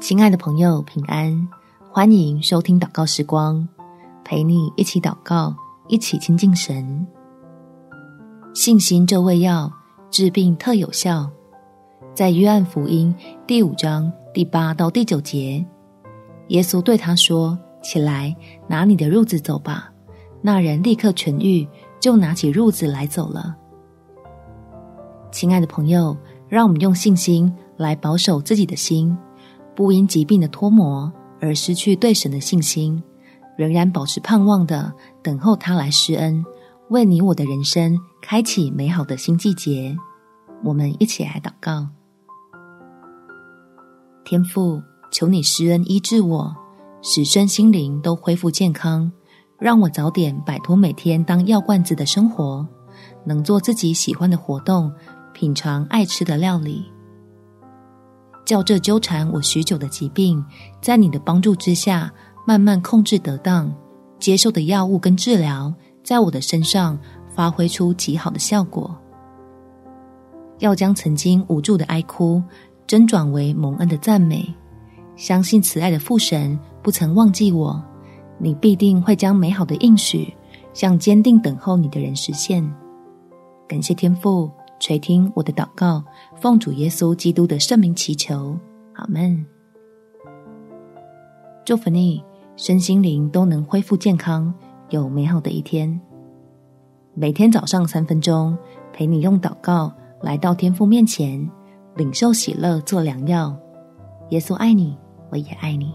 亲爱的朋友，平安！欢迎收听祷告时光，陪你一起祷告，一起亲近神。信心这味药，治病特有效。在约翰福音第五章第八到第九节，耶稣对他说：“起来，拿你的褥子走吧。”那人立刻痊愈，就拿起褥子来走了。亲爱的朋友，让我们用信心来保守自己的心，不因疾病的脱模而失去对神的信心，仍然保持盼望的等候他来施恩，为你我的人生开启美好的新季节。我们一起来祷告：天父，求你施恩医治我，使身心灵都恢复健康。让我早点摆脱每天当药罐子的生活，能做自己喜欢的活动，品尝爱吃的料理。叫这纠缠我许久的疾病，在你的帮助之下，慢慢控制得当。接受的药物跟治疗，在我的身上发挥出极好的效果。要将曾经无助的哀哭，真转为蒙恩的赞美。相信慈爱的父神不曾忘记我。你必定会将美好的应许向坚定等候你的人实现。感谢天父垂听我的祷告，奉主耶稣基督的圣名祈求，阿门。祝福你身心灵都能恢复健康，有美好的一天。每天早上三分钟，陪你用祷告来到天父面前，领受喜乐做良药。耶稣爱你，我也爱你。